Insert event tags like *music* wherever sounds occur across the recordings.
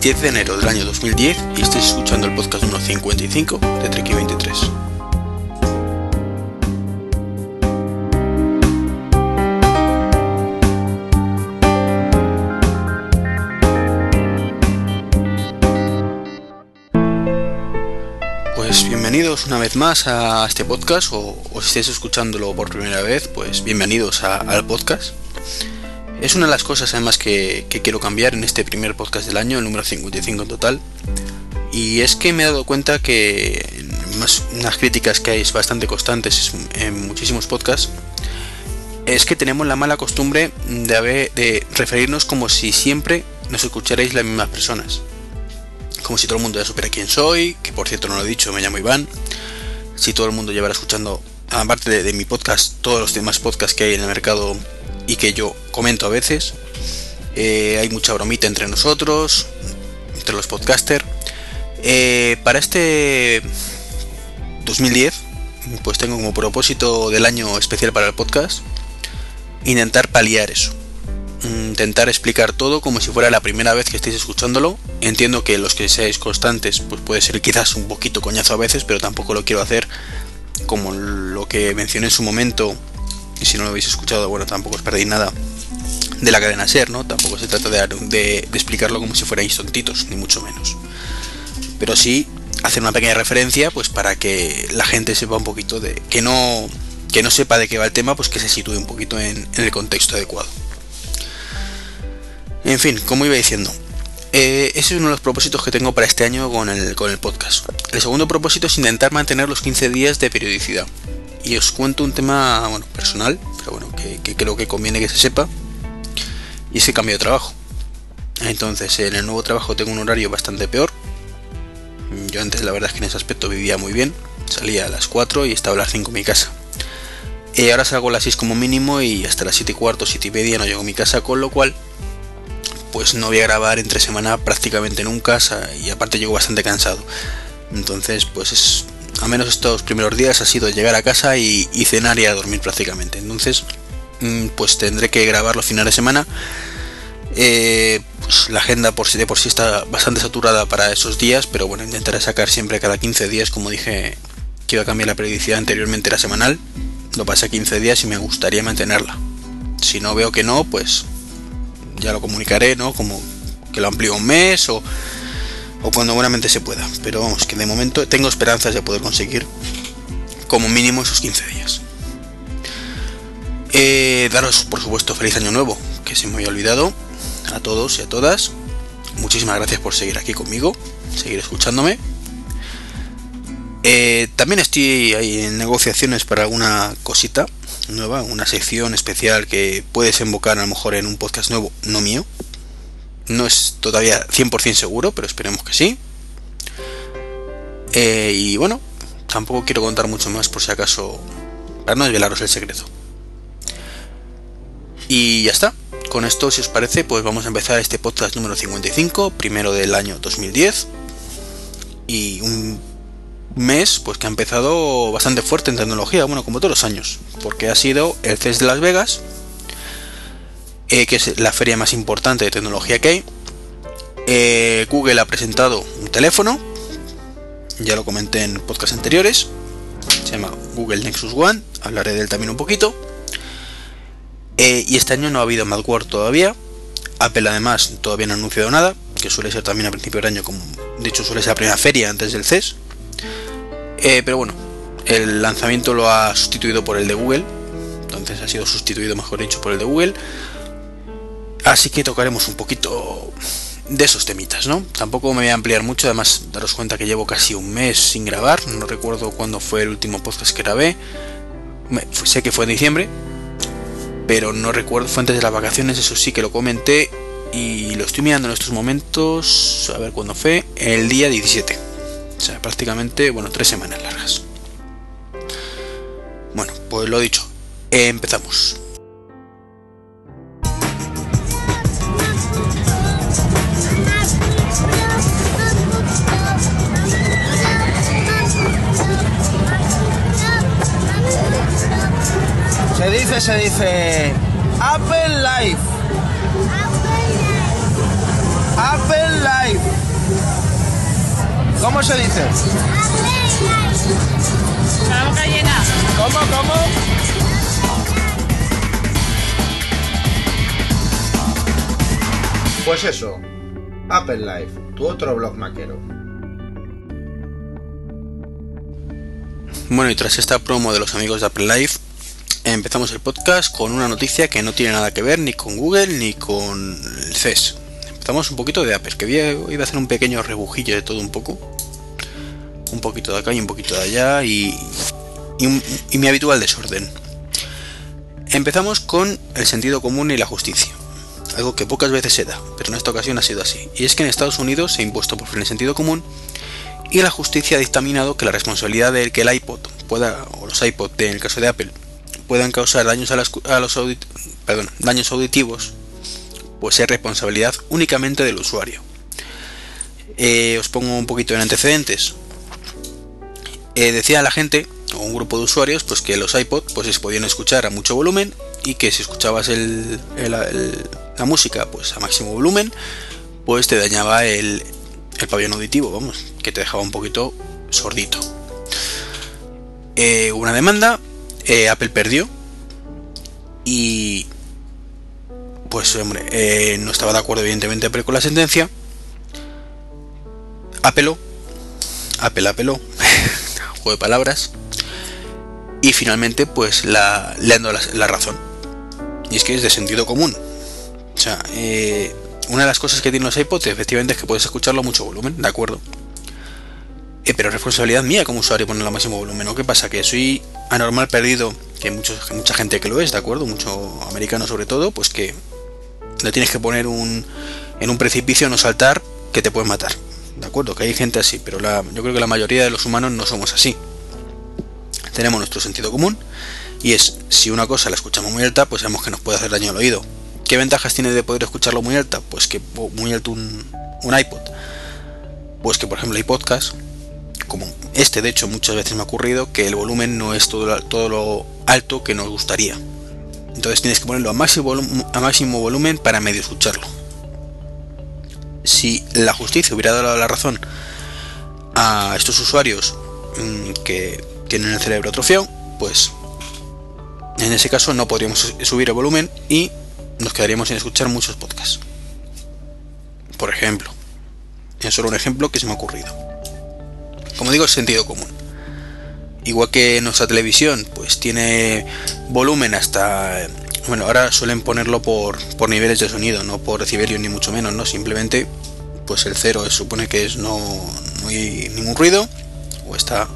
es 10 de enero del año 2010 y estáis escuchando el podcast número 55 de Treki 23. Pues bienvenidos una vez más a este podcast o, o si estáis escuchándolo por primera vez, pues bienvenidos al podcast. Es una de las cosas además que, quiero cambiar en este primer podcast del año, el número 55 en total. Y es que me he dado cuenta que más, unas críticas que hay bastante constantes en muchísimos podcasts es que tenemos la mala costumbre de, haber- de referirnos como si siempre nos escucharais las mismas personas. Como si todo el mundo ya supiera quién soy, que por cierto no lo he dicho, me llamo Iván. Si todo el mundo llevara escuchando, aparte de, de mi podcast, todos los demás podcasts que hay en el mercado y que yo comento a veces. Eh, hay mucha bromita entre nosotros, entre los podcasters. Eh, para este 2010, pues tengo como propósito del año especial para el podcast intentar paliar eso. Intentar explicar todo como si fuera la primera vez que estéis escuchándolo. Entiendo que los que seáis constantes, pues puede ser quizás un poquito coñazo a veces, pero tampoco lo quiero hacer como lo que mencioné en su momento y si no lo habéis escuchado, bueno, tampoco os perdéis nada de la cadena Ser, ¿no? Tampoco se trata de, explicarlo como si fuerais tontitos, ni mucho menos. Pero sí hacer una pequeña referencia, pues para que la gente sepa un poquito de. que no. que no sepa de qué va el tema, pues que se sitúe un poquito en, en el contexto adecuado. En fin, como iba diciendo, eh, ese es uno de los propósitos que tengo para este año con el, con el podcast. El segundo propósito es intentar mantener los 15 días de periodicidad. Y os cuento un tema bueno, personal, pero bueno, que, creo que conviene que se sepa. Y es que cambio de trabajo. Entonces, en el nuevo trabajo tengo un horario bastante peor. Yo antes la verdad es que en ese aspecto vivía muy bien. Salía a las 4 y estaba a las 5 en mi casa. Y ahora salgo a las 6 como mínimo y hasta las 7 y cuarto, 7 y media no llego a mi casa, con lo cual pues no voy a grabar entre semana prácticamente nunca y aparte llego bastante cansado. Entonces, pues es, a menos estos primeros días ha sido llegar a casa y, cenar y a dormir prácticamente. Entonces, mm, pues tendré que grabar los fines de semana. Eh, pues la agenda por sí de por sí está bastante saturada para esos días, pero bueno, intentaré sacar siempre cada 15 días, como dije que iba a cambiar la periodicidad anteriormente era semanal. Lo pasé a 15 días y me gustaría mantenerla. Si no veo que no, pues ya lo comunicaré, ¿no? Como que lo amplío un mes o, o cuando buenamente se pueda. Pero vamos, que de momento tengo esperanzas de poder conseguir como mínimo esos 15 días. Eh, daros, por supuesto, feliz año nuevo, que se me había olvidado. A todos y a todas. Muchísimas gracias por seguir aquí conmigo, seguir escuchándome. Eh, también estoy ahí en negociaciones para alguna cosita nueva, una sección especial que puede desembocar a lo mejor en un podcast nuevo, no mío. No es todavía 100% seguro, pero esperemos que sí. Eh, y bueno, tampoco quiero contar mucho más por si acaso, para no desvelaros el secreto. Y ya está. Con esto, si os parece, pues vamos a empezar este podcast número 55, primero del año 2010. Y un mes pues que ha empezado bastante fuerte en tecnología, bueno, como todos los años, porque ha sido el CES de Las Vegas, eh, que es la feria más importante de tecnología que hay. Eh, Google ha presentado un teléfono, ya lo comenté en podcast anteriores, se llama Google Nexus One, hablaré de él también un poquito. Eh, y este año no ha habido Macworld todavía. Apple además todavía no ha anunciado nada, que suele ser también a principio del año, como de hecho suele ser la primera feria antes del CES. Pero bueno, el lanzamiento lo ha sustituido por el de Google. Entonces ha sido sustituido, mejor dicho, por el de Google. Así que tocaremos un poquito de esos temitas, ¿no? Tampoco me voy a ampliar mucho, además daros cuenta que llevo casi un mes sin grabar. No recuerdo cuándo fue el último podcast que grabé. Sé que fue en diciembre, pero no recuerdo, fue antes de las vacaciones, eso sí que lo comenté. Y lo estoy mirando en estos momentos, a ver cuándo fue, el día 17. O sea, prácticamente, bueno, tres semanas largas. Bueno, pues lo dicho, empezamos. Se dice, se dice Apple Life. ¿Cómo se dice? La boca llena. ¿Cómo, cómo? Pues eso, Apple Life, tu otro blog maquero. Bueno, y tras esta promo de los amigos de Apple Life, empezamos el podcast con una noticia que no tiene nada que ver ni con Google ni con el CES. Empezamos un poquito de Apple, que iba a hacer un pequeño rebujillo de todo un poco. Un poquito de acá y un poquito de allá y, y, mi habitual desorden. Empezamos con el sentido común y la justicia. Algo que pocas veces se da, pero en esta ocasión ha sido así. Y es que en Estados Unidos se ha impuesto por fin el sentido común y la justicia ha dictaminado que la responsabilidad de que el iPod pueda, o los iPod en el caso de Apple, puedan causar daños a, las- los daños auditivos, pues es responsabilidad únicamente del usuario. Eh, os pongo un poquito en antecedentes. Eh, decía la gente, o un grupo de usuarios, pues que los iPod pues se podían escuchar a mucho volumen y que si escuchabas la música pues a máximo volumen, pues te dañaba el, el pabellón auditivo, vamos, que te dejaba un poquito sordito. Eh, una demanda, eh, Apple perdió y pues hombre, eh, no estaba de acuerdo evidentemente Apple con la sentencia. Apeló, Apple apeló, *laughs* juego de palabras, y finalmente pues la, le han dado la, razón. Y es que es de sentido común. O sea, eh, una de las cosas que tienen los iPods efectivamente es que puedes escucharlo a mucho volumen, ¿de acuerdo? Eh, pero es responsabilidad mía como usuario ponerlo a máximo volumen, ¿no? ¿Qué pasa? Que soy anormal perdido, que muchos- mucha gente que lo es, ¿de acuerdo? Mucho americano sobre todo, pues que le tienes que poner un, en un precipicio, no saltar, que te pueden matar. ¿De acuerdo? Que hay gente así, pero la, yo creo que la mayoría de los humanos no somos así. Tenemos nuestro sentido común y es, si una cosa la escuchamos muy alta, pues sabemos que nos puede hacer daño al oído. ¿Qué ventajas tiene de poder escucharlo muy alta? Pues que muy alto un, un iPod. Pues que por ejemplo hay podcast, como este de hecho muchas veces me ha ocurrido, que el volumen no es todo, todo lo alto que nos gustaría. Entonces tienes que ponerlo a máximo, volum- a máximo volumen para medio escucharlo. Si la justicia hubiera dado la razón a estos usuarios mm, que tienen el cerebro atrofiado, pues en ese caso no podríamos subir el volumen y nos quedaríamos sin escuchar muchos podcasts. Por ejemplo, es solo un ejemplo que se me ha ocurrido. Como digo, sentido común. Igual que nuestra televisión, pues tiene volumen hasta. Bueno, ahora suelen ponerlo por, por niveles de sonido, no por decibelios ni mucho menos, ¿no? Simplemente, pues el cero supone que es no, hay ningún ruido, o está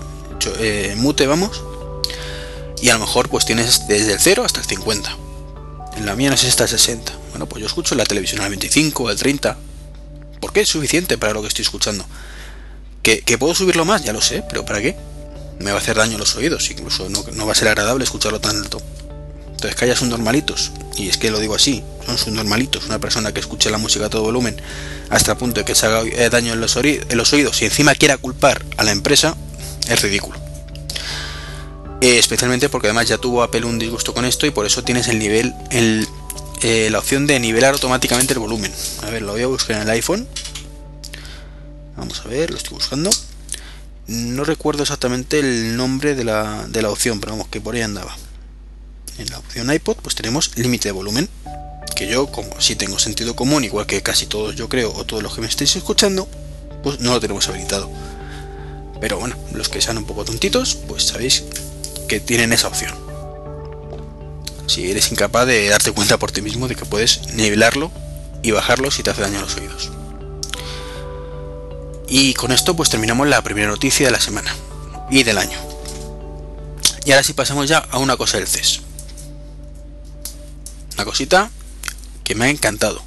eh, mute, vamos. Y a lo mejor, pues tienes desde el 0 hasta el 50. En la mía no sé si está el 60. Bueno, pues yo escucho la televisión al 25, al 30. Porque es suficiente para lo que estoy escuchando. ¿Que, puedo subirlo más? Ya lo sé, pero ¿para qué? Me va a hacer daño a los oídos, incluso no, no va a ser agradable escucharlo tan alto. Entonces que haya subnormalitos, y es que lo digo así, son subnormalitos, una persona que escuche la música a todo volumen hasta el punto de que se haga eh, daño en los, en los oídos y encima quiera culpar a la empresa, es ridículo. Eh, especialmente porque además ya tuvo Apple un disgusto con esto y por eso tienes el nivel, el, eh, la opción de nivelar automáticamente el volumen. A ver, lo voy a buscar en el iPhone. Vamos a ver, lo estoy buscando. No recuerdo exactamente el nombre de la, de la opción, pero vamos, que por ahí andaba. En la opción iPod, pues tenemos límite de volumen. Que yo, como si tengo sentido común, igual que casi todos yo creo, o todos los que me estáis escuchando, pues no lo tenemos habilitado. Pero bueno, los que sean un poco tontitos, pues sabéis que tienen esa opción. Si eres incapaz de darte cuenta por ti mismo de que puedes nivelarlo y bajarlo si te hace daño a los oídos. Y con esto pues terminamos la primera noticia de la semana y del año. Y ahora sí pasamos ya a una cosa del CES. Una cosita que me ha encantado.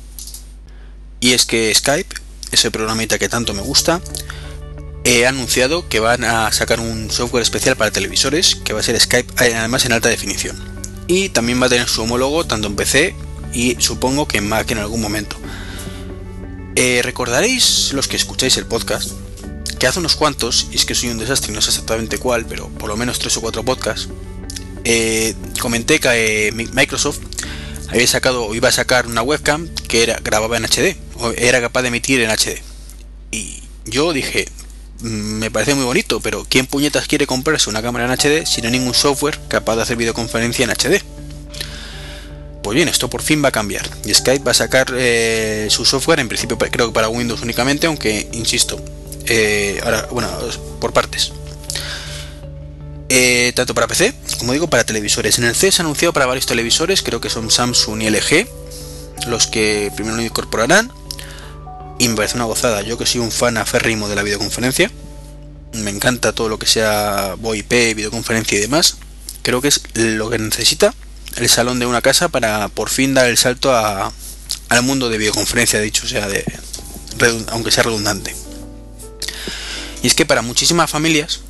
Y es que Skype, ese programita que tanto me gusta, he anunciado que van a sacar un software especial para televisores que va a ser Skype eh, además en alta definición. Y también va a tener su homólogo tanto en PC y supongo que en Mac en algún momento. Eh, recordaréis los que escucháis el podcast que hace unos cuantos, y es que soy un desastre no sé exactamente cuál, pero por lo menos tres o cuatro podcasts, eh, comenté que eh, Microsoft había sacado o iba a sacar una webcam que era, grababa en HD, o era capaz de emitir en HD. Y yo dije, mm, me parece muy bonito, pero ¿quién puñetas quiere comprarse una cámara en HD si no hay ningún software capaz de hacer videoconferencia en HD? Pues bien, esto por fin va a cambiar. Y Skype va a sacar eh, su software, en principio creo que para Windows únicamente, aunque, insisto, eh, ahora, bueno, por partes. Eh, tanto para PC, como digo, para televisores. En el C se ha anunciado para varios televisores, creo que son Samsung y LG, los que primero lo incorporarán. Y me parece una gozada. Yo que soy un fan aférrimo de la videoconferencia, me encanta todo lo que sea VoIP, videoconferencia y demás. Creo que es lo que necesita el salón de una casa para por fin dar el salto a, al mundo de videoconferencia, dicho sea de, aunque sea redundante. Y es que para muchísimas familias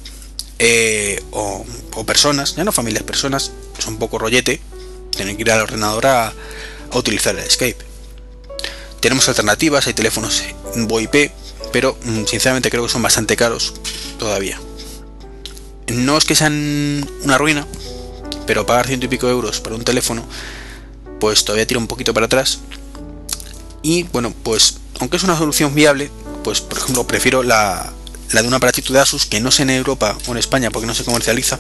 eh, o, personas, ya no familias, personas, es un poco rollete tener que ir al ordenador a, a utilizar el Skype. Tenemos alternativas, hay teléfonos VoIP, pero mm, sinceramente creo que son bastante caros todavía. No es que sean una ruina, pero pagar ciento y pico euros por un teléfono, pues todavía tira un poquito para atrás. Y bueno, pues aunque es una solución viable, pues por ejemplo prefiero la, la de un aparatito de Asus que no sé en Europa o en España porque no se comercializa,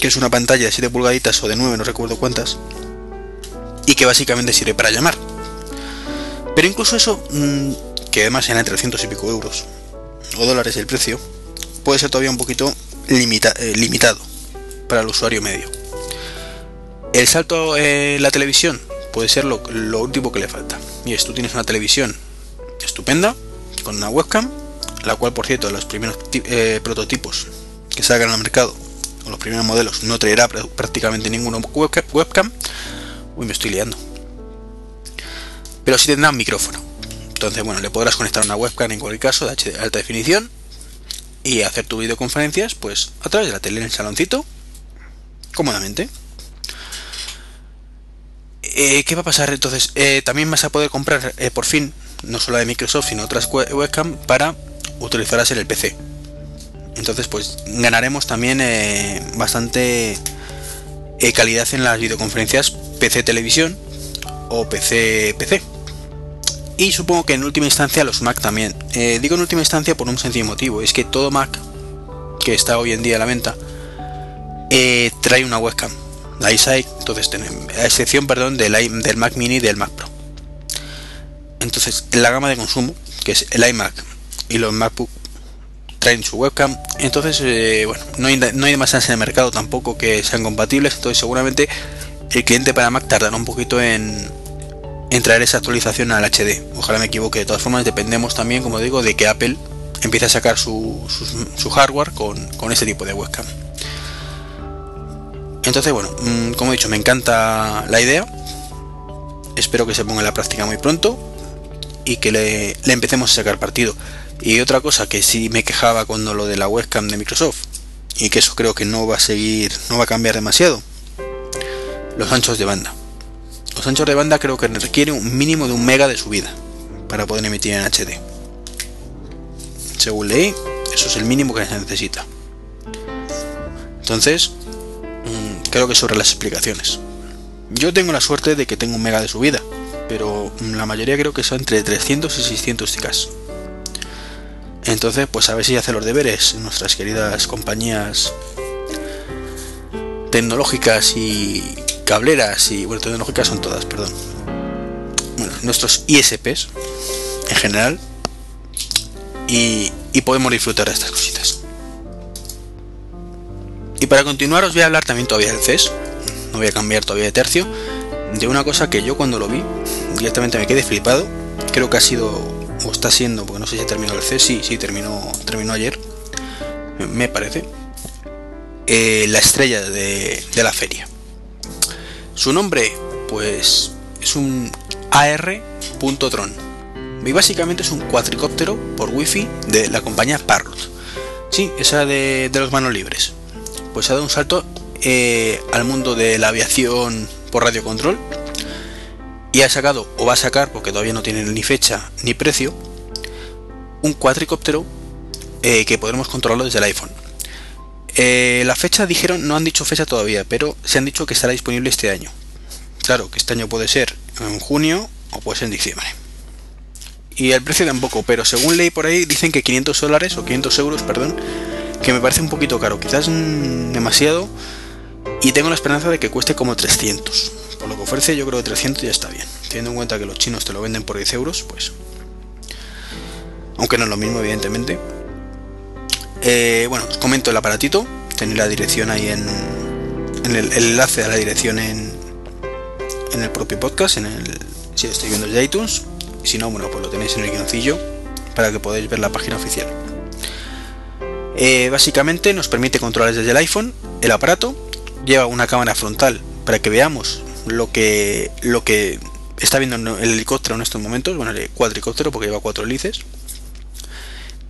que es una pantalla de 7 pulgaditas o de 9, no recuerdo cuántas, y que básicamente sirve para llamar. Pero incluso eso, mm, que además era 300 y pico euros o dólares el precio, puede ser todavía un poquito eh, limitado para el usuario medio. El salto en la televisión puede ser lo, último que le falta. Y es, tú tienes una televisión estupenda, con una webcam, la cual por cierto los primeros eh, prototipos que salgan al mercado, o los primeros modelos, no traerá prácticamente ninguna webcam. Uy, me estoy liando. Pero sí tendrá un micrófono. Entonces, bueno, le podrás conectar una webcam en cualquier caso de alta definición y hacer tu videoconferencias pues a través de la tele en el saloncito cómodamente. Eh, ¿Qué va a pasar entonces? Eh, también vas a poder comprar eh, por fin, no solo de Microsoft, sino otras webcam para utilizarlas en el PC. Entonces, pues ganaremos también bastante calidad en las videoconferencias PC televisión o PC PC. Y supongo que en última instancia los Mac también. digo en última instancia por un sencillo motivo, es que todo Mac que está hoy en día a la venta eh, trae una webcam, la iSight, entonces a excepción perdón, del, del Mac Mini y del Mac Pro. Entonces, en la gama de consumo, que es el iMac y los MacBook, traen su webcam. Entonces, eh, bueno, no hay, no hay en el mercado tampoco que sean compatibles. Entonces, seguramente el cliente para Mac tardará un poquito en, en traer esa actualización al HD. Ojalá me equivoque. De todas formas, dependemos también, como digo, de que Apple empiece a sacar su, su, hardware con, con este tipo de webcam. Entonces, bueno, mm, como he dicho, me encanta la idea. Espero que se ponga en la práctica muy pronto y que le, empecemos a sacar partido. Y otra cosa que sí me quejaba cuando lo de la webcam de Microsoft, y que eso creo que no va a seguir, no va a cambiar demasiado, los anchos de banda. Los anchos de banda creo que requieren un mínimo de un mega de subida para poder emitir en HD. Según leí, eso es el mínimo que se necesita. Entonces, creo que sobre las explicaciones. Yo tengo la suerte de que tengo un mega de subida, pero la mayoría creo que son entre 300 y 600 chicas. Entonces, pues a ver si hace los deberes nuestras queridas compañías tecnológicas y cableras y bueno, tecnológicas son todas, perdón. Bueno, nuestros ISPs en general y podemos disfrutar de estas cositas. Y para continuar os voy a hablar también todavía del CES, no voy a cambiar todavía de tercio, de una cosa que yo cuando lo vi directamente me quedé flipado, creo que ha sido, o está siendo, porque no sé si terminó el CES, sí, sí, terminó, terminó ayer, me parece, eh, la estrella de, la feria. Su nombre, pues, es un AR.tron. Y básicamente es un cuatricóptero por wifi de la compañía Parrot. Sí, esa de los manos libres pues ha dado un salto eh, al mundo de la aviación por radiocontrol y ha sacado, o va a sacar, porque todavía no tiene ni fecha ni precio, un cuadricóptero eh, que podremos controlarlo desde el iPhone. Eh, la fecha dijeron, no han dicho fecha todavía, pero se han dicho que estará disponible este año. Claro, que este año puede ser en junio o puede ser en diciembre. Y el precio tampoco, pero según leí por ahí dicen que 500 dólares o 500 euros, perdón, que me parece un poquito caro, quizás demasiado. Y tengo la esperanza de que cueste como 300. Por lo que ofrece, yo creo que 300 ya está bien. Teniendo en cuenta que los chinos te lo venden por 10 euros, pues. Aunque no es lo mismo, evidentemente. Eh, bueno, os comento el aparatito. Tenéis la dirección ahí en. en el, enlace a la dirección en. En el propio podcast, en el. Si lo estoy viendo desde iTunes. Si no, bueno, pues lo tenéis en el guioncillo para que podáis ver la página oficial. Eh, básicamente nos permite controlar desde el iPhone el aparato, lleva una cámara frontal para que veamos lo que, lo que está viendo el helicóptero en estos momentos, bueno, el cuadricóptero porque lleva cuatro hélices.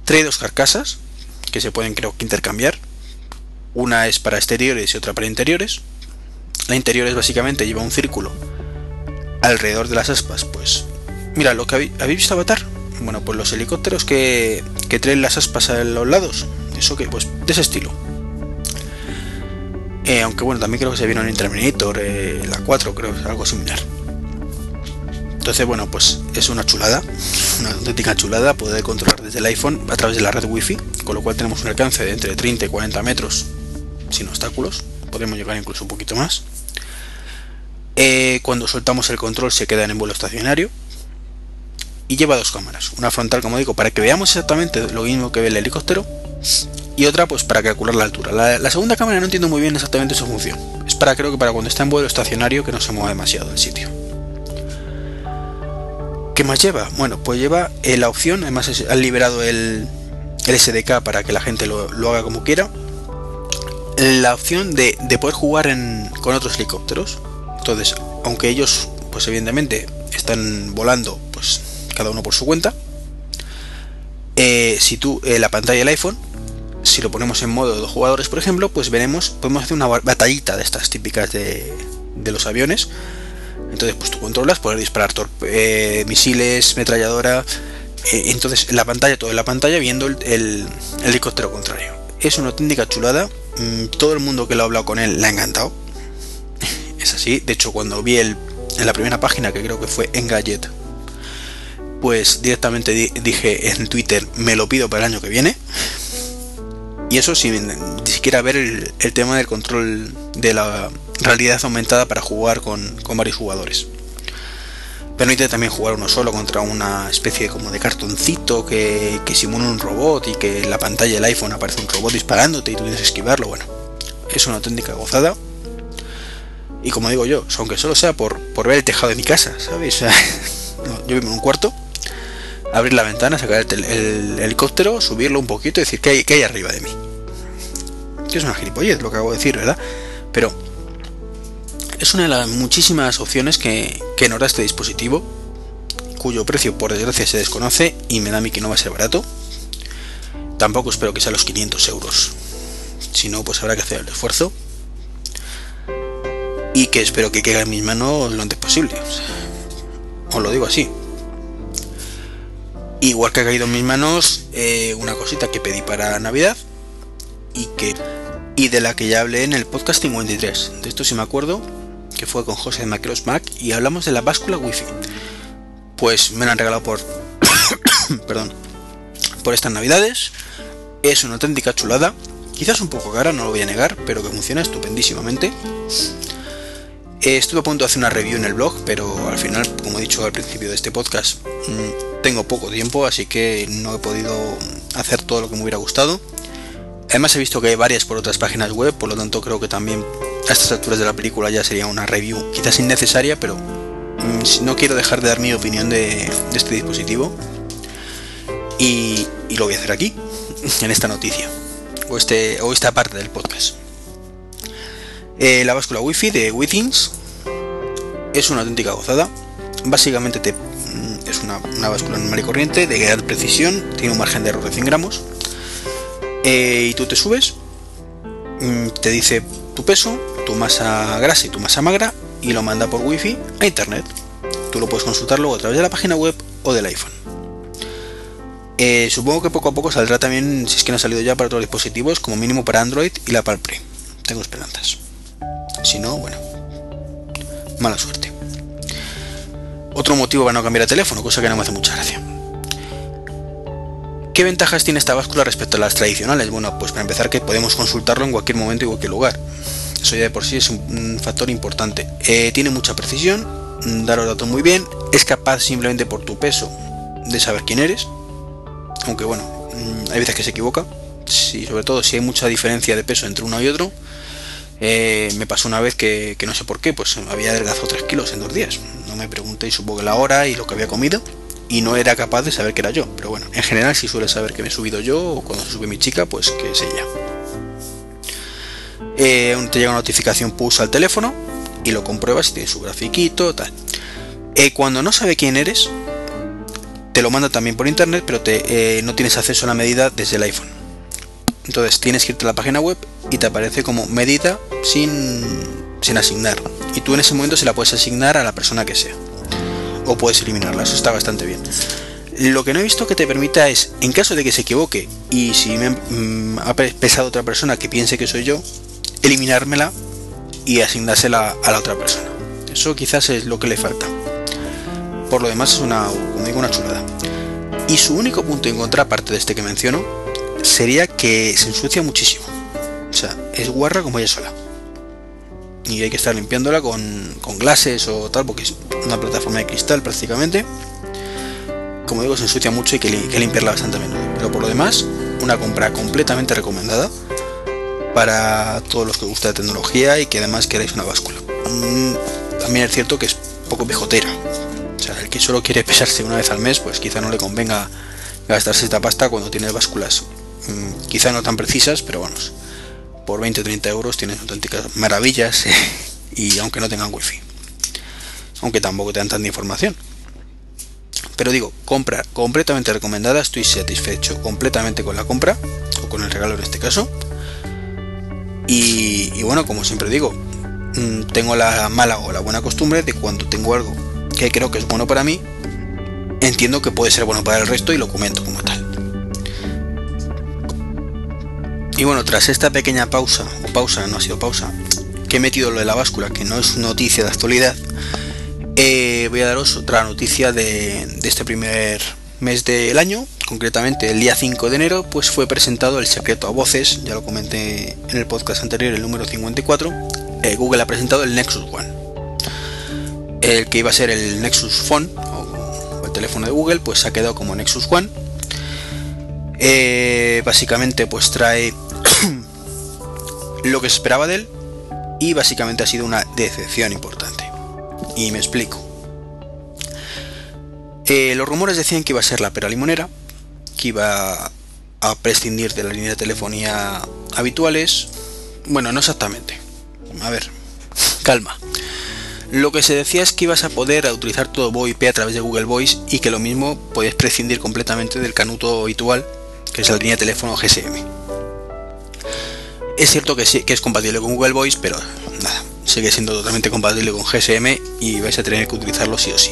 Trae dos carcasas que se pueden creo que intercambiar. Una es para exteriores y otra para interiores. La interiores básicamente lleva un círculo alrededor de las aspas, pues Mira, lo que habéis, visto Avatar. Bueno, pues los helicópteros que, que traen las aspas a los lados. Eso que, pues, de ese estilo. Eh, aunque bueno, también creo que se vieron en Terminator, eh, la 4, creo, algo similar. Entonces, bueno, pues es una chulada, una auténtica chulada poder controlar desde el iPhone a través de la red Wi-Fi, con lo cual tenemos un alcance de entre 30 y 40 metros sin obstáculos. Podemos llegar incluso un poquito más. Eh, cuando soltamos el control se queda en vuelo estacionario, y lleva dos cámaras, una frontal como digo para que veamos exactamente lo mismo que ve el helicóptero y otra pues para calcular la altura. La, segunda cámara no entiendo muy bien exactamente su función, es para creo que para cuando está en vuelo estacionario que no se mueva demasiado el sitio. ¿Qué más lleva? Bueno, pues lleva eh, la opción, además han liberado el, el, SDK para que la gente lo, haga como quiera, la opción de, poder jugar con otros helicópteros. Entonces, aunque ellos pues evidentemente están volando cada uno por su cuenta. Eh, si tú, eh, la pantalla del iPhone, si lo ponemos en modo de dos jugadores, por ejemplo, pues veremos, podemos hacer una batallita de estas típicas de, los aviones. Entonces, pues tú controlas, poder disparar eh, misiles, metralladora. entonces, en la pantalla, toda la pantalla, viendo el, helicóptero contrario. Es una auténtica chulada. Mm, todo el mundo que lo ha hablado con él le ha encantado. *laughs* Es así. De hecho, cuando vi el, en la primera página, que creo que fue Engadget, pues directamente dije en Twitter, me lo pido para el año que viene. Y eso sin ni siquiera ver el, tema del control de la realidad aumentada para jugar con, varios jugadores. Permite también jugar uno solo contra una especie como de cartoncito que, que simula un robot y que en la pantalla del iPhone aparece un robot disparándote y tú tienes que esquivarlo. Bueno, es una auténtica gozada. Y como digo yo, aunque solo sea por, por ver el tejado de mi casa, ¿sabes? *laughs* yo vivo en un cuarto abrir la ventana, sacar el, helicóptero, subirlo un poquito y decir que hay, que hay arriba de mí. Que es una gilipollez lo que hago de decir, ¿verdad? Pero es una de las muchísimas opciones que, que nos da este dispositivo, cuyo precio por desgracia se desconoce y me da a mí que no va a ser barato. Tampoco espero que sea los 500 euros. Si no, pues habrá que hacer el esfuerzo. Y que espero que quede en mis manos lo antes posible. Os lo digo así. Igual que ha caído en mis manos eh, una cosita que pedí para Navidad y que y de la que ya hablé en el podcast 53. De esto sí me acuerdo, que fue con José de Macros Mac y hablamos de la báscula wifi. Pues me la han regalado por *coughs* perdón, por estas Navidades. Es una auténtica chulada. Quizás un poco cara, no lo voy a negar, pero que funciona estupendísimamente. Eh, estuve a punto de hacer una review en el blog, pero al final, como he dicho al principio de este podcast, mm, tengo poco tiempo, así que no he podido hacer todo lo que me hubiera gustado. Además he visto que hay varias por otras páginas web, por lo tanto creo que también a estas alturas de la película ya sería una review quizás innecesaria, pero mm, no quiero dejar de dar mi opinión de, este dispositivo. Y, lo voy a hacer aquí, *laughs* en esta noticia, este, o esta parte del podcast. Eh, la báscula wifi de Withings es una auténtica gozada. Básicamente te, mm, es una, báscula normal y corriente de gran precisión, tiene un margen de error de 100 gramos. Eh, y tú te subes, mm, te dice tu peso, tu masa grasa y tu masa magra y lo manda por wifi a internet. Tú lo puedes consultar luego a través de la página web o del iPhone. Eh, supongo que poco a poco saldrá también, si es que no ha salido ya para otros dispositivos, como mínimo para Android y la Palm Tengo esperanzas. Si no, bueno, mala suerte. Otro motivo para no cambiar de teléfono, cosa que no me hace mucha gracia. ¿Qué ventajas tiene esta báscula respecto a las tradicionales? Bueno, pues para empezar que podemos consultarlo en cualquier momento y cualquier lugar. Eso ya de por sí es un, factor importante. Eh, tiene mucha precisión, da los datos muy bien, es capaz simplemente por tu peso de saber quién eres. Aunque bueno, mm, hay veces que se equivoca. Sobre todo si hay mucha diferencia de peso entre uno y otro. Eh, me pasó una vez que, que, no sé por qué, pues había adelgazado 3 kilos en dos días. No me pregunté y supongo que la hora y lo que había comido y no era capaz de saber que era yo. Pero bueno, en general si suele saber que me he subido yo o cuando se sube mi chica, pues que es ella. Eh, te llega una notificación push al teléfono y lo compruebas si tiene su grafiquito, tal. Eh, cuando no sabe quién eres, te lo manda también por internet, pero te, eh, no tienes acceso a la medida desde el iPhone. Entonces tienes que irte a la página web y te aparece como medida sin, sin asignar. Y tú en ese momento se la puedes asignar a la persona que sea o puedes eliminarla, eso está bastante bien. Lo que no he visto que te permita es, en caso de que se equivoque y si me mm, ha pesado otra persona que piense que soy yo, eliminármela y asignársela a la otra persona. Eso quizás es lo que le falta. Por lo demás es una, una chulada. Y su único punto en contra, aparte de este que menciono, sería que se ensucia muchísimo. O sea, es guarra como ella sola y hay que estar limpiándola con, con glases o tal, porque es una plataforma de cristal prácticamente. Como digo, se ensucia mucho y que, limpiarla bastante a menudo. Pero por lo demás, una compra completamente recomendada para todos los que gusta la tecnología y que además queráis una báscula. Mm, también es cierto que es poco pejotera. O sea, el que solo quiere *laughs* pesarse una vez al mes, pues quizá no le convenga gastarse esta pasta cuando tiene básculas mm, quizá no tan precisas, pero bueno, por 20 o 30 euros tienes auténticas maravillas *laughs* y aunque no tengan wifi aunque tampoco te dan tanta información. Pero digo compra completamente recomendada estoy satisfecho completamente con la compra o con el regalo en este caso. Y, bueno como siempre digo mm, tengo la mala o la buena costumbre de cuando tengo algo que creo que es bueno para mí entiendo que puede ser bueno para el resto y lo comento como tal y bueno, tras esta pequeña pausa, o pausa, no ha sido pausa, que he metido lo de la báscula, que no es noticia de actualidad, eh, voy a daros otra noticia de, este primer mes del año, concretamente el día 5 de enero, pues fue presentado el secreto a voces, ya lo comenté en el podcast anterior, el número 54, eh, Google ha presentado el Nexus One, el que iba a ser el Nexus Phone, o el teléfono de Google, pues ha quedado como Nexus One. Eh, básicamente pues trae *coughs* lo que se esperaba de él y básicamente ha sido una decepción importante. Y me explico. Eh, los rumores decían que iba a ser la pera limonera, que iba a prescindir de la línea de telefonía habituales. Bueno, no exactamente. A ver, *laughs* calma. Lo que se decía es que ibas a poder utilizar todo VoIP a través de Google Voice y que lo mismo puedes prescindir completamente del canuto habitual, que es la línea de teléfono GSM. Es cierto que, sí, que es compatible con Google Voice, pero nada, sigue siendo totalmente compatible con GSM y vais a tener que utilizarlo sí o sí.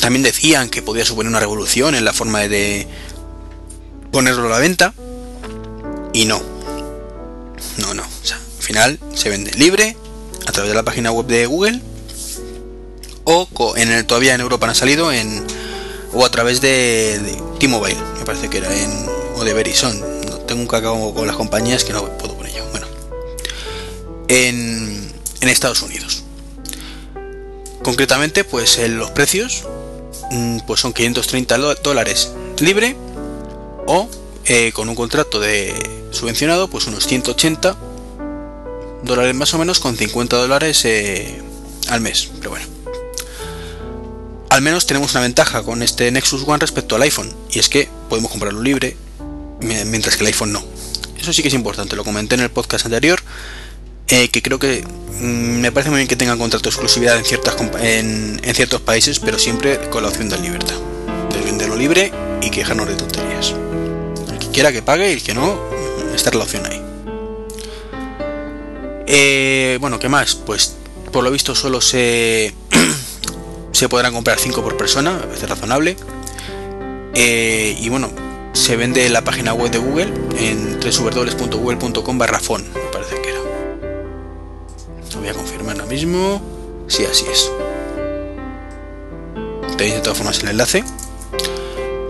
También decían que podía suponer una revolución en la forma de ponerlo a la venta. Y no. No, no. O sea, al final se vende libre a través de la página web de Google. O en el, todavía en Europa no ha salido en. O a través de, T-Mobile, me parece que era en. O de Verizon tengo un cacao con las compañías que no puedo con ello. Bueno, en, en Estados Unidos. Concretamente, pues en los precios mm, pues son 530 dólares libre o eh, con un contrato de subvencionado, pues unos 180 dólares más o menos con 50 dólares eh, al mes. Pero bueno, al menos tenemos una ventaja con este Nexus One respecto al iPhone y es que podemos comprarlo libre mientras que el iPhone no. Eso sí que es importante, lo comenté en el podcast anterior, eh, que creo que mm, me parece muy bien que tengan contrato de exclusividad en, ciertas en, ciertos países, pero siempre con la opción de libertad, de venderlo libre y que dejarnos de tonterías. El que quiera que pague y el que no, está la opción ahí. Eh, bueno, ¿qué más? Pues por lo visto solo se, *clears throat* se podrán comprar 5 por persona, a razonable. Eh, y bueno, se vende en la página web de Google en www.google.com barra me parece que era. Lo voy a confirmar ahora mismo. Sí, así es. Tenéis de todas formas el enlace.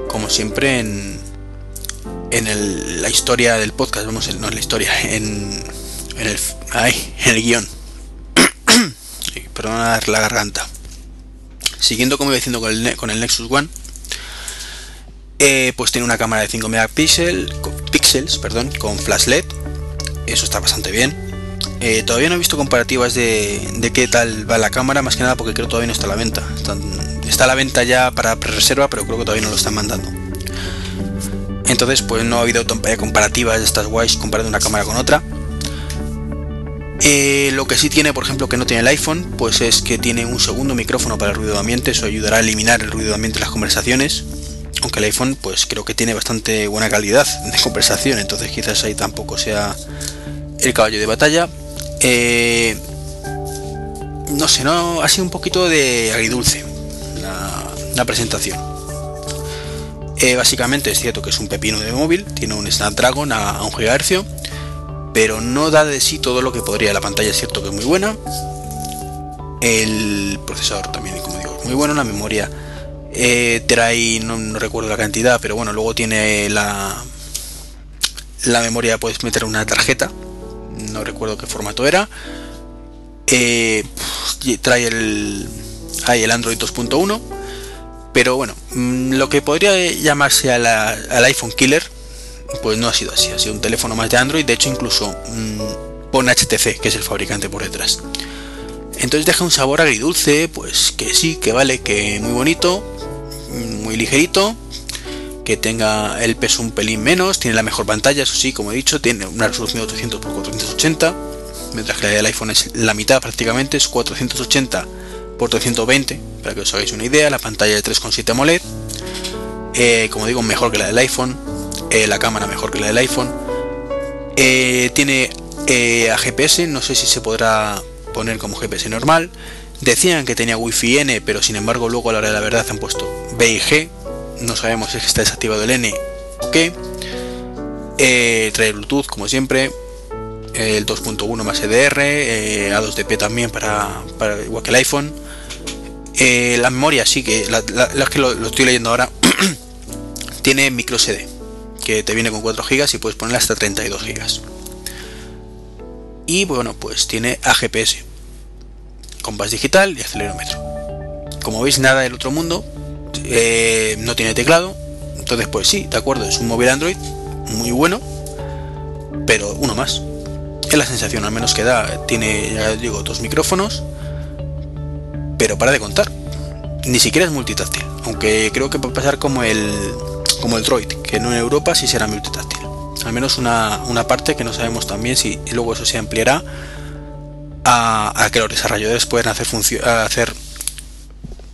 como siempre, en, en la historia del podcast, vamos, no en la historia, en, en el, ay, en el guion. *coughs* Perdona la garganta. Siguiendo como iba diciendo con el, con el Nexus One, eh, pues tiene una cámara de 5 megapíxeles, píxeles, perdón, con flash LED. Eso está bastante bien. Eh, todavía no he visto comparativas de, de, qué tal va la cámara, más que nada porque creo que todavía no está a la venta. está a la venta ya para pre-reserva, pero creo que todavía no lo están mandando. Entonces, pues no ha habido comparativas de estas guays comparando una cámara con otra. Eh, lo que sí tiene, por ejemplo, que no tiene el iPhone, pues es que tiene un segundo micrófono para el ruido de ambiente, eso ayudará a eliminar el ruido de ambiente en las conversaciones. Aunque el iPhone, pues creo que tiene bastante buena calidad de conversación, entonces quizás ahí tampoco sea el caballo de batalla. Eh, no sé, no ha sido un poquito de agridulce la, presentación. Eh, básicamente es cierto que es un pepino de móvil, tiene un Snapdragon a, a 1 GHz pero no da de sí todo lo que podría. La pantalla es cierto que es muy buena. El procesador también, como digo, es muy bueno. La memoria eh, trae, no, recuerdo la cantidad, pero bueno, luego tiene la, la memoria, puedes meter una tarjeta. No recuerdo qué formato era. Eh, trae el, hay el Android 2.1. Pero bueno, mm, lo que podría llamarse al iPhone Killer, pues no ha sido así, ha sido un teléfono más de Android, de hecho incluso mmm, HTC, que es el fabricante por detrás. Entonces deja un sabor agridulce, pues que sí, que vale, que muy bonito, muy ligerito, que tenga el peso un pelín menos, tiene la mejor pantalla, eso sí, como he dicho, tiene una resolución de 800 x 480, mientras que la del iPhone es la mitad prácticamente, es 480 x 320, para que os hagáis una idea, la pantalla de 3,7 AMOLED, eh, como digo, mejor que la del iPhone, eh, la cámara mejor que la del iPhone. Eh, tiene a GPS, no sé si se podrá poner como GPS normal. Decían que tenía Wi-Fi N, pero sin embargo luego a la hora de la verdad han puesto B y G. No sabemos si está desactivado el N o qué. trae Bluetooth como siempre. El 2.1 más EDR, A2DP también para, igual que el iPhone. la memoria sí que, la, que lo, estoy leyendo ahora, *clears throat* tiene micro SD que te viene con 4 GB y puedes poner hasta 32 GB. Y bueno, pues tiene AGPS, compás digital y acelerómetro. Como veis, nada del otro mundo, eh, no tiene teclado, entonces pues sí, de acuerdo, es un móvil Android muy bueno, pero uno más. Es la sensación al menos que da, tiene, ya digo, dos micrófonos, pero para de contar. Ni siquiera es multitáctil, aunque creo que a pasar como el como el Droid, que no en Europa sí será multitáctil. Al menos una, parte que no sabemos también si luego eso se ampliará a, que los desarrolladores puedan hacer, hacer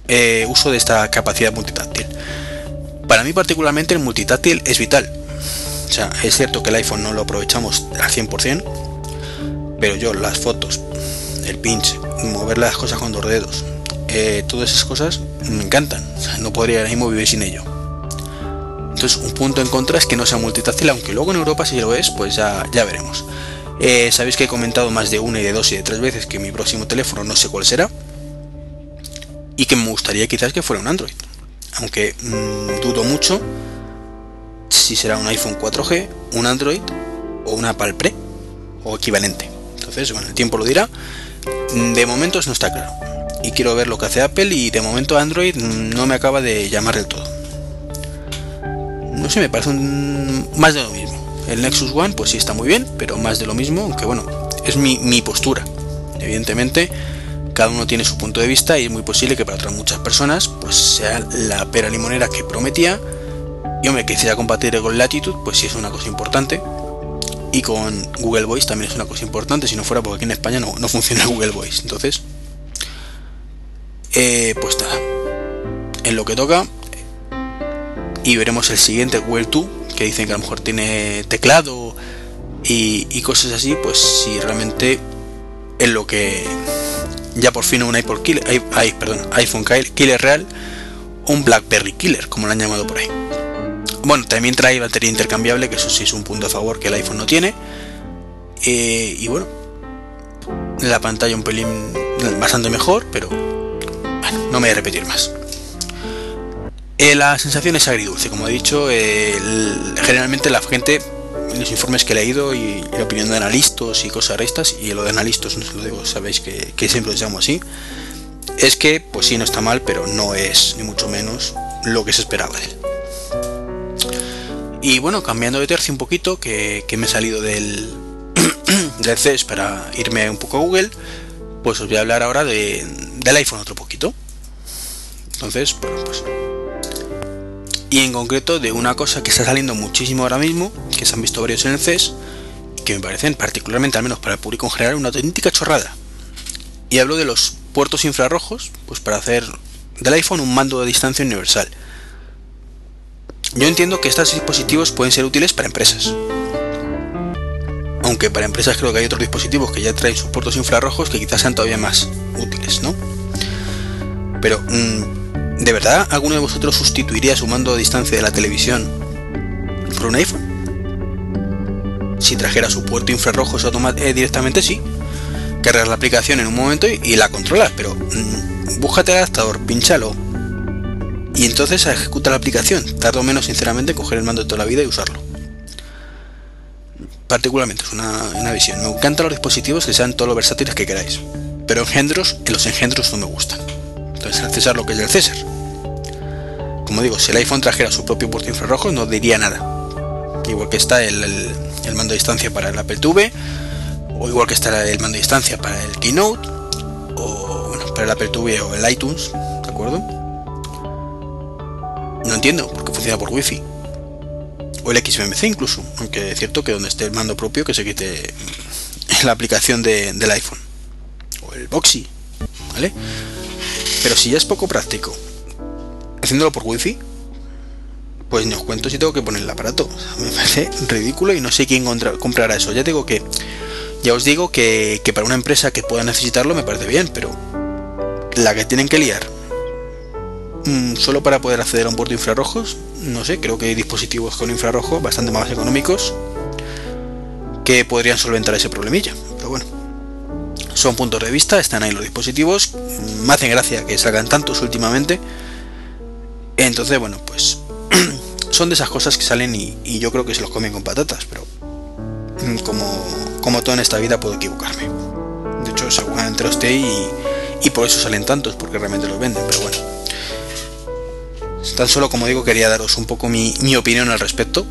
eh, uso de esta capacidad multitáctil. Para mí particularmente el multitáctil es vital. O sea, es cierto que el iPhone no lo aprovechamos al 100%, pero yo las fotos, el pinch, mover las cosas con dos dedos, eh, todas esas cosas me encantan. no podría ahora mismo vivir sin ello. Entonces un punto en contra es que no sea multitáctil, aunque luego en Europa si lo es, pues ya, ya veremos. Eh, sabéis que he comentado más de una y de dos y de tres veces que mi próximo teléfono no sé cuál será. Y que me gustaría quizás que fuera un Android. Aunque mm, dudo mucho si será un iPhone 4G, un Android o una Apple Pre o equivalente. Entonces, bueno, el tiempo lo dirá. De momento no está claro. Y quiero ver lo que hace Apple y de momento Android no me acaba de llamar del todo no sé, me parece un, más de lo mismo. El Nexus One, pues sí está muy bien, pero más de lo mismo, aunque bueno, es mi, postura. Evidentemente, cada uno tiene su punto de vista y es muy posible que para otras muchas personas, pues sea la pera limonera que prometía. Y hombre, que sea compatible con Latitude, pues sí es una cosa importante. Y con Google Voice también es una cosa importante, si no fuera porque aquí en España no, no funciona *laughs* Google Voice. Entonces, eh, pues nada. En lo que toca, y veremos el siguiente, Well 2, que dicen que a lo mejor tiene teclado y, cosas así, pues si realmente es lo que ya por fin un iPod killer, perdón, iPhone killer real, un BlackBerry killer, como lo han llamado por ahí. Bueno, también trae batería intercambiable, que eso sí es un punto a favor que el iPhone no tiene. Eh, y bueno, la pantalla un pelín bastante mejor, pero bueno, no me voy a repetir más. Eh, la sensación es agridulce, como he dicho, eh, generalmente la gente, los informes que he leído y, la opinión de analistas y cosas restas, y lo de analistas no se lo digo, sabéis que, que siempre os llamo así, es que, pues sí, no está mal, pero no es, ni mucho menos, lo que se esperaba de él. Y bueno, cambiando de tercio un poquito, que, me he salido del, *clears throat* del CES para irme un poco a Google, pues os voy a hablar ahora de, del iPhone otro poquito. Entonces, bueno, pues... Y en concreto de una cosa que está saliendo muchísimo ahora mismo, que se han visto varios en el CES, que me parecen particularmente, al menos para el público en general, una auténtica chorrada. Y hablo de los puertos infrarrojos, pues para hacer del iPhone un mando de distancia universal. Yo entiendo que estos dispositivos pueden ser útiles para empresas. Aunque para empresas creo que hay otros dispositivos que ya traen sus puertos infrarrojos que quizás sean todavía más útiles, ¿no? Pero, mm, ¿de verdad alguno de vosotros sustituiría su mando a distancia de la televisión por un iPhone? Si trajera su puerto infrarrojo eh, directamente, sí. Cargas la aplicación en un momento y, la controlas, pero mm, búscate el adaptador, pinchalo, y entonces ejecuta la aplicación. Tardo menos, sinceramente, en coger el mando de toda la vida y usarlo. Particularmente, es una, visión. Me encantan los dispositivos que sean todo lo versátiles que queráis. Pero engendros, en los engendros no me gustan. Entonces, el César lo que es del César. Como digo, si el iPhone trajera su propio puerto infrarrojo, no diría nada. Igual que está el, mando de distancia para el Apple TV, o igual que está el mando de distancia para el Keynote, o para el Apple TV o el iTunes, ¿de acuerdo? No entiendo, porque funciona por wifi. O el XMMC incluso, aunque es cierto que donde esté el mando propio que se quite la aplicación del iPhone. O el Boxy, ¿vale? Pero si ya es poco práctico, haciéndolo por wifi, pues ni os cuento si tengo que poner el aparato. *laughs* me parece ridículo y no sé quién comprará eso. Ya digo que, ya os digo que, para una empresa que pueda necesitarlo me parece bien, pero la que tienen que liar Mm, solo para poder acceder a un puerto infrarrojos, no sé, creo que hay dispositivos con infrarrojo bastante más económicos que podrían solventar ese problemilla. Pero bueno, son puntos de vista, están ahí los dispositivos, me hacen gracia que salgan tantos últimamente. Entonces, bueno, pues *clears throat* son de esas cosas que salen y, yo creo que se los comen con patatas, pero como, como todo en esta vida puedo equivocarme. De hecho, seguramente los esté y, y por eso salen tantos, porque realmente los venden, pero bueno. Tan solo como digo quería daros un poco mi, opinión al respecto.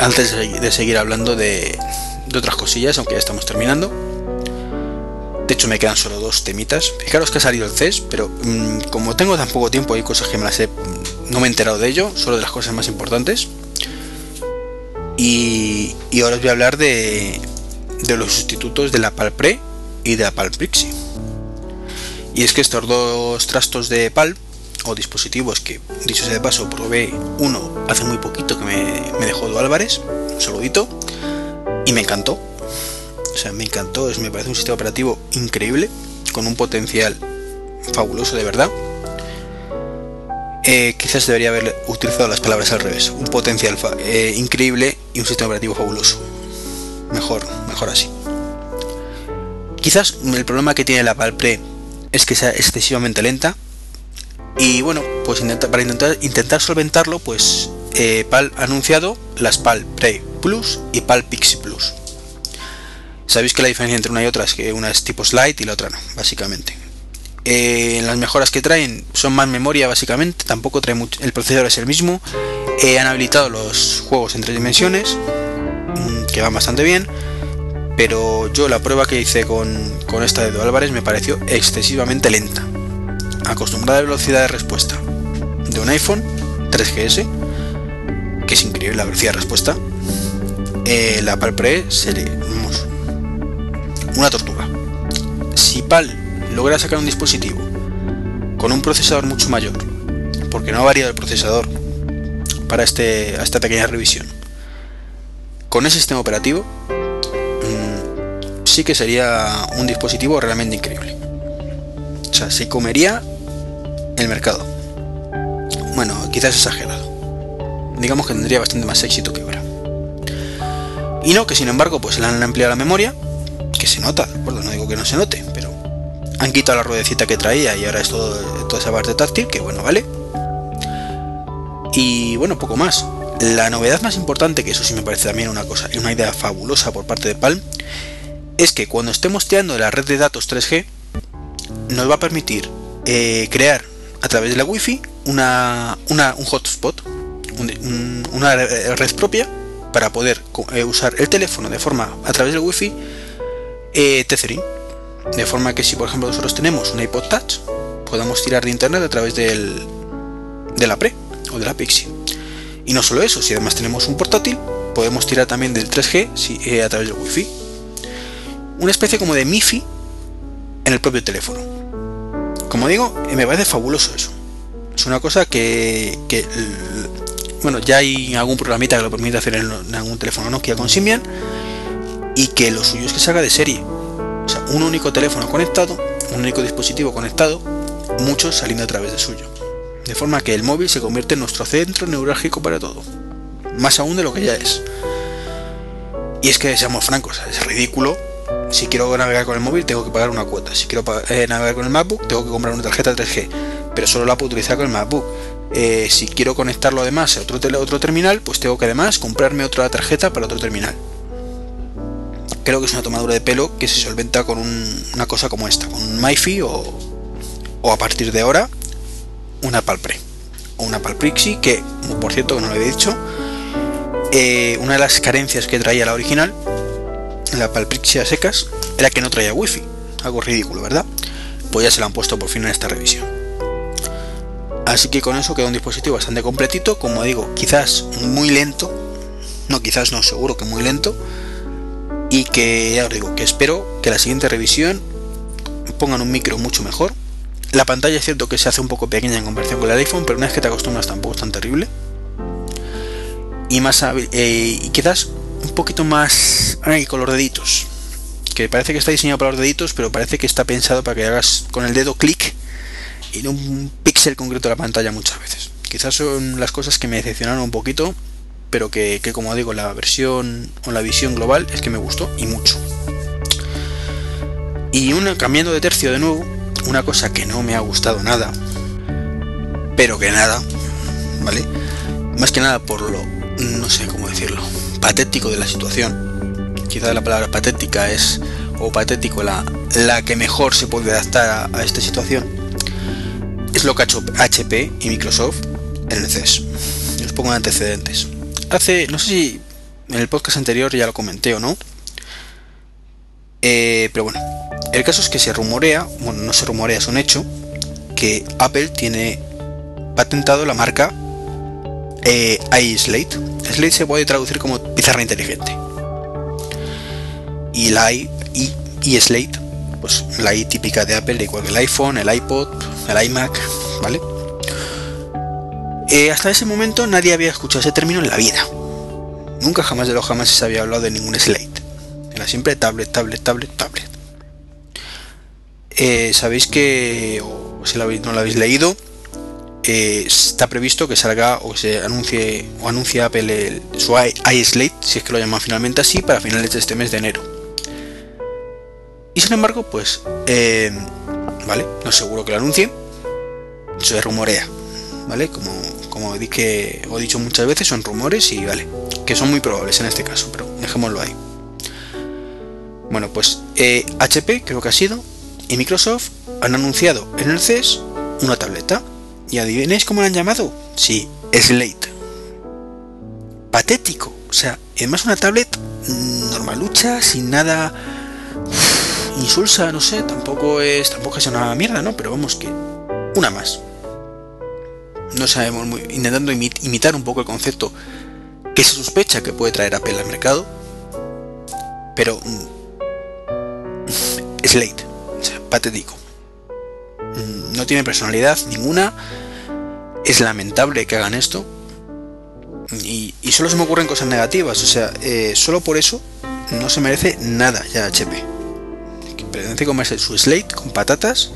Antes de, seguir hablando de, otras cosillas, aunque ya estamos terminando. De hecho me quedan solo dos temitas. Fijaros que ha salido el CES, pero mm, como tengo tan poco tiempo hay cosas que me las he... No me he enterado de ello, solo de las cosas más importantes. Y, ahora os voy a hablar de, los sustitutos de la Pre y de la Prixie. Y es que estos dos trastos de Palp o dispositivos que, dicho sea de paso, probé uno hace muy poquito que me, dejó Do Álvarez, un saludito, y me encantó. O sea, me encantó, es, me parece un sistema operativo increíble, con un potencial fabuloso de verdad. Eh, quizás debería haber utilizado las palabras al revés. Un potencial eh, increíble y un sistema operativo fabuloso. Mejor, mejor así. Quizás el problema que tiene la Palpre es que sea excesivamente lenta y bueno, pues para intentar, intentar solventarlo, pues eh, PAL ha anunciado las PAL Pre Plus y PAL Pixie Plus. Sabéis que la diferencia entre una y otra es que una es tipo slide y la otra no, básicamente. Eh, las mejoras que traen son más memoria básicamente, tampoco trae mucho, el procesador es el mismo. Eh, han habilitado los juegos en tres dimensiones, mm, que van bastante bien. Pero yo la prueba que hice con, con esta de Do Álvarez me pareció excesivamente lenta acostumbrada a la velocidad de respuesta de un iPhone 3GS, que es increíble la velocidad de respuesta, eh, la PAL Pre sería una tortuga. Si PAL logra sacar un dispositivo con un procesador mucho mayor, porque no ha variado el procesador para este, esta pequeña revisión, con ese sistema operativo, mm, sí que sería un dispositivo realmente increíble. O sea, se comería el mercado. Bueno, quizás exagerado. Digamos que tendría bastante más éxito que ahora. Y no, que sin embargo, pues le han ampliado la memoria, se nota, ¿de acuerdo? No digo que no se note, pero han quitado la ruedecita que traía y ahora es todo, toda esa parte táctil, que bueno, vale. Y bueno, poco más. La novedad más importante, que eso sí me parece también una cosa, una idea fabulosa por parte de Palm, es que cuando estemos tirando de la red de datos 3G, nos va a permitir eh, crear a través de la Wi-Fi una, un hotspot, una red propia para poder eh, usar el teléfono de forma a través del Wi-Fi eh, Tethering. De forma que si por ejemplo nosotros tenemos un iPod Touch, podamos tirar de internet a través del, de la Pre o de la Pixie. Y no solo eso, si además tenemos un portátil, podemos tirar también del 3G eh, a través del Wi-Fi. Una especie como de MIFI en el propio teléfono. Como digo, eh, me parece fabuloso eso. Es una cosa que, bueno, ya hay algún programita que lo permite hacer en, algún teléfono Nokia con Symbian y que lo suyo es que se haga de serie. O sea, un único teléfono conectado, un único dispositivo conectado, muchos saliendo a través de suyo. De forma que el móvil se convierte en nuestro centro neurálgico para todo. Más aún de lo que ya es. Y es que seamos francos, es ridículo. Si quiero navegar con el móvil tengo que pagar una cuota. Si quiero eh, navegar con el MacBook tengo que comprar una tarjeta 3G. Pero solo la puedo utilizar con el MacBook. Eh, si quiero conectarlo además a otro, otro terminal, pues tengo que además comprarme otra tarjeta para otro terminal. Creo que es una tomadura de pelo que se solventa con una cosa como esta, con un MiFi o, o a partir de ahora una Palpre o una Palprixi que, por cierto, no lo he dicho, eh, una de las carencias que traía la original, la Palprixia secas, era que no traía wifi, algo ridículo, ¿verdad? Pues ya se la han puesto por fin en esta revisión. Así que con eso queda un dispositivo bastante completito, como digo, quizás muy lento, no quizás no, seguro que muy lento, y que ya os digo, que espero que la siguiente revisión pongan un micro mucho mejor, la pantalla es cierto que se hace un poco pequeña en comparación con el iPhone, pero una vez que te acostumbras tampoco es tan terrible. Y más eh, y quizás un poquito más ay, con los deditos. Que parece que está diseñado para los deditos, pero parece que está pensado para que hagas con el dedo clic en un píxel concreto de la pantalla muchas veces. Quizás son las cosas que me decepcionaron un poquito, pero que, que como digo, la versión o la visión global es que me gustó y mucho. Y una, cambiando de tercio de nuevo, una cosa que no me ha gustado nada, pero que nada, ¿vale? Más que nada por lo, no sé cómo decirlo, patético de la situación. Quizá la palabra patética es, o patético, la, la que mejor se puede adaptar a, esta situación. Es lo que ha hecho HP y Microsoft en el CES. Os pongo antecedentes. Hace, no sé si en el podcast anterior ya lo comenté o no, eh, pero bueno, el caso es que se rumorea, bueno, no se rumorea, es un hecho, que Apple tiene patentado la marca eh, iSlate. Slate se puede traducir como pizarra inteligente. Y la I, y, Slate, pues la I típica de Apple, igual que el iPhone, el iPod, el iMac, ¿vale? Eh, hasta ese momento nadie había escuchado ese término en la vida. Nunca jamás de lo jamás se había hablado de ningún Slate. Era siempre tablet, tablet, tablet, tablet. Eh, sabéis que, o si no lo habéis leído, eh, está previsto que salga o se anuncie o anuncia Apple su iSlate, si es que lo llaman finalmente así, para finales de este mes de enero. Y sin embargo, pues, vale, no es seguro que lo anuncie, se rumorea, ¿vale? Como, como dije, dicho muchas veces, son rumores y vale, que son muy probables en este caso, pero dejémoslo ahí. Bueno, pues HP creo que ha sido y Microsoft han anunciado en el CES una tableta. ¿Y adivinéis cómo la han llamado? Sí, Slate. Patético. O sea, además una tablet normalucha, sin nada insulsa, no sé, tampoco es tampoco es una mierda, ¿no? Pero vamos que una más. No sabemos muy intentando imitar un poco el concepto que se sospecha que puede traer Apple al mercado. Pero mm, Slate patético. Mm, no tiene personalidad ninguna. Es lamentable que hagan esto. Y, solo se me ocurren cosas negativas. O sea, eh, solo por eso no se merece nada ya HP. Que pretende comerse su Slate con patatas.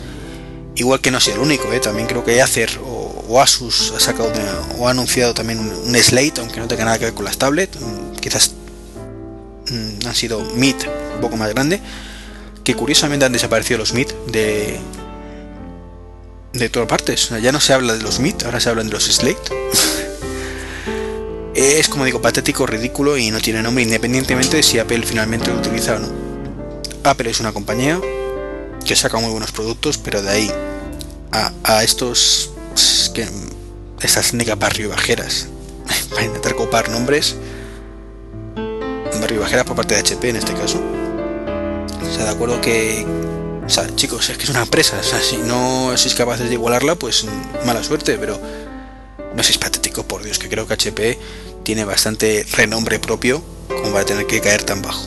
Igual que no sea el único, ¿eh? también creo que Acer o, Asus ha sacado o ha anunciado también un, Slate, aunque no tenga nada que ver con las tablets. Mm, quizás mm, han sido Meet un poco más grande que curiosamente han desaparecido los MIT de de todas partes. Ya no se habla de los MIT, ahora se hablan de los Slate. *laughs* es como digo patético, ridículo y no tiene nombre independientemente de si Apple finalmente lo utiliza o no. Apple es una compañía que saca muy buenos productos, pero de ahí a, estos que estas barrio bajeras *laughs* para intentar copar nombres barrio bajeras por parte de HP en este caso. O sea, de acuerdo que chicos, es que es una empresa. Si no sois capaces de igualarla, pues mala suerte, pero no seáis patéticos, por Dios, que creo que HP tiene bastante renombre propio como para tener que caer tan bajo.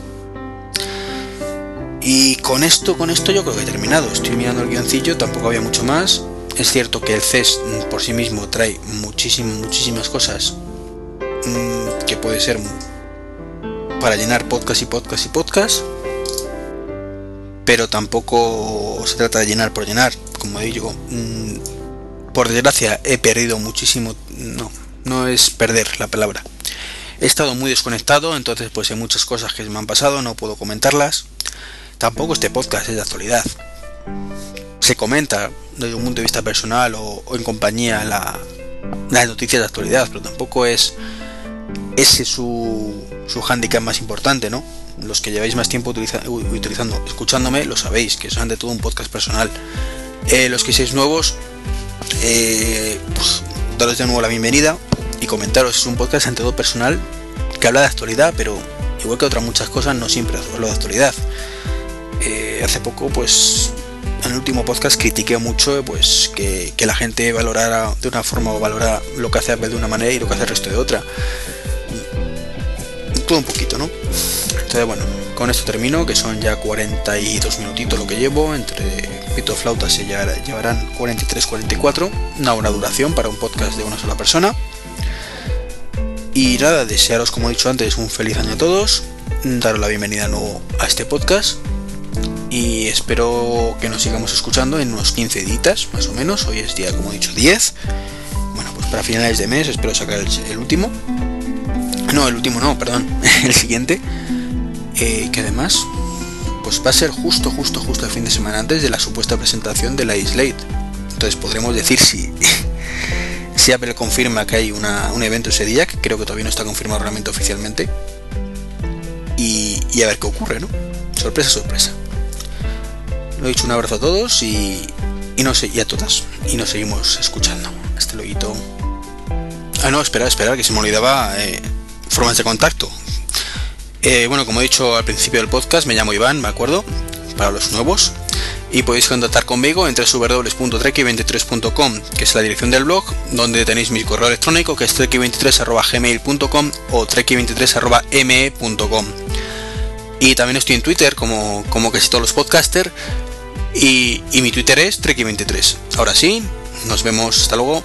Y con esto, con esto yo creo que he terminado. Estoy mirando el guioncillo, tampoco había mucho más. Es cierto que el CES por sí mismo trae muchísimas, muchísimas cosas mm, que puede ser para llenar podcast y podcast y podcast pero tampoco se trata de llenar por llenar. Como digo, mm, por desgracia he perdido muchísimo. No, no es perder la palabra. He estado muy desconectado, entonces pues hay muchas cosas que me han pasado, no puedo comentarlas. Tampoco este podcast es de actualidad. Se comenta desde un punto de vista personal o, en compañía la, las noticias de actualidad, pero tampoco es ese su, su handicap más importante, ¿no? los que lleváis más tiempo utilizando, escuchándome, lo sabéis, que es ante todo un podcast personal. Eh, los que seáis nuevos, eh, pues, daros de nuevo la bienvenida y comentaros, es un podcast ante todo personal que habla de actualidad, pero igual que otras muchas cosas, no siempre hablo de actualidad. Eh, hace poco, pues, en el último podcast critiqué mucho pues que, la gente valorara de una forma o valora lo que hace Apple de una manera y lo que hace el resto de otra. Todo un poquito, ¿no? Entonces, bueno, con esto termino, que son ya 42 minutitos lo que llevo, entre pito flautas se llevarán 43-44, una buena duración para un podcast de una sola persona. Y nada, desearos, como he dicho antes, un feliz año a todos, daros la bienvenida nuevo a este podcast y espero que nos sigamos escuchando en unos 15 días más o menos, hoy es día, como he dicho, 10. Bueno, pues para finales de mes espero sacar el último. No, el último no, perdón, *laughs* el siguiente que además pues va a ser justo, justo, justo el fin de semana antes de la supuesta presentación de la Islate. Entonces podremos decir si, *laughs* si Apple confirma que hay un evento ese día, que creo que todavía no está confirmado realmente oficialmente. Y, a ver qué ocurre, ¿no? Sorpresa, sorpresa. Lo dicho, un abrazo a todos y, no sé, y a todas. Y nos seguimos escuchando. Este loguito. Ah, no, esperar, esperar, que se me olvidaba eh, formas de contacto. Eh, bueno, como he dicho al principio del podcast, me llamo Iván, me acuerdo, para los nuevos. Y podéis contactar conmigo en www.treki23.com, que es la dirección del blog, donde tenéis mi correo electrónico, que es treki23.gmail.com o treki23.me.com. Y también estoy en Twitter, como, como casi todos los podcasters, y, mi Twitter es treki23. Ahora sí, nos vemos, hasta luego.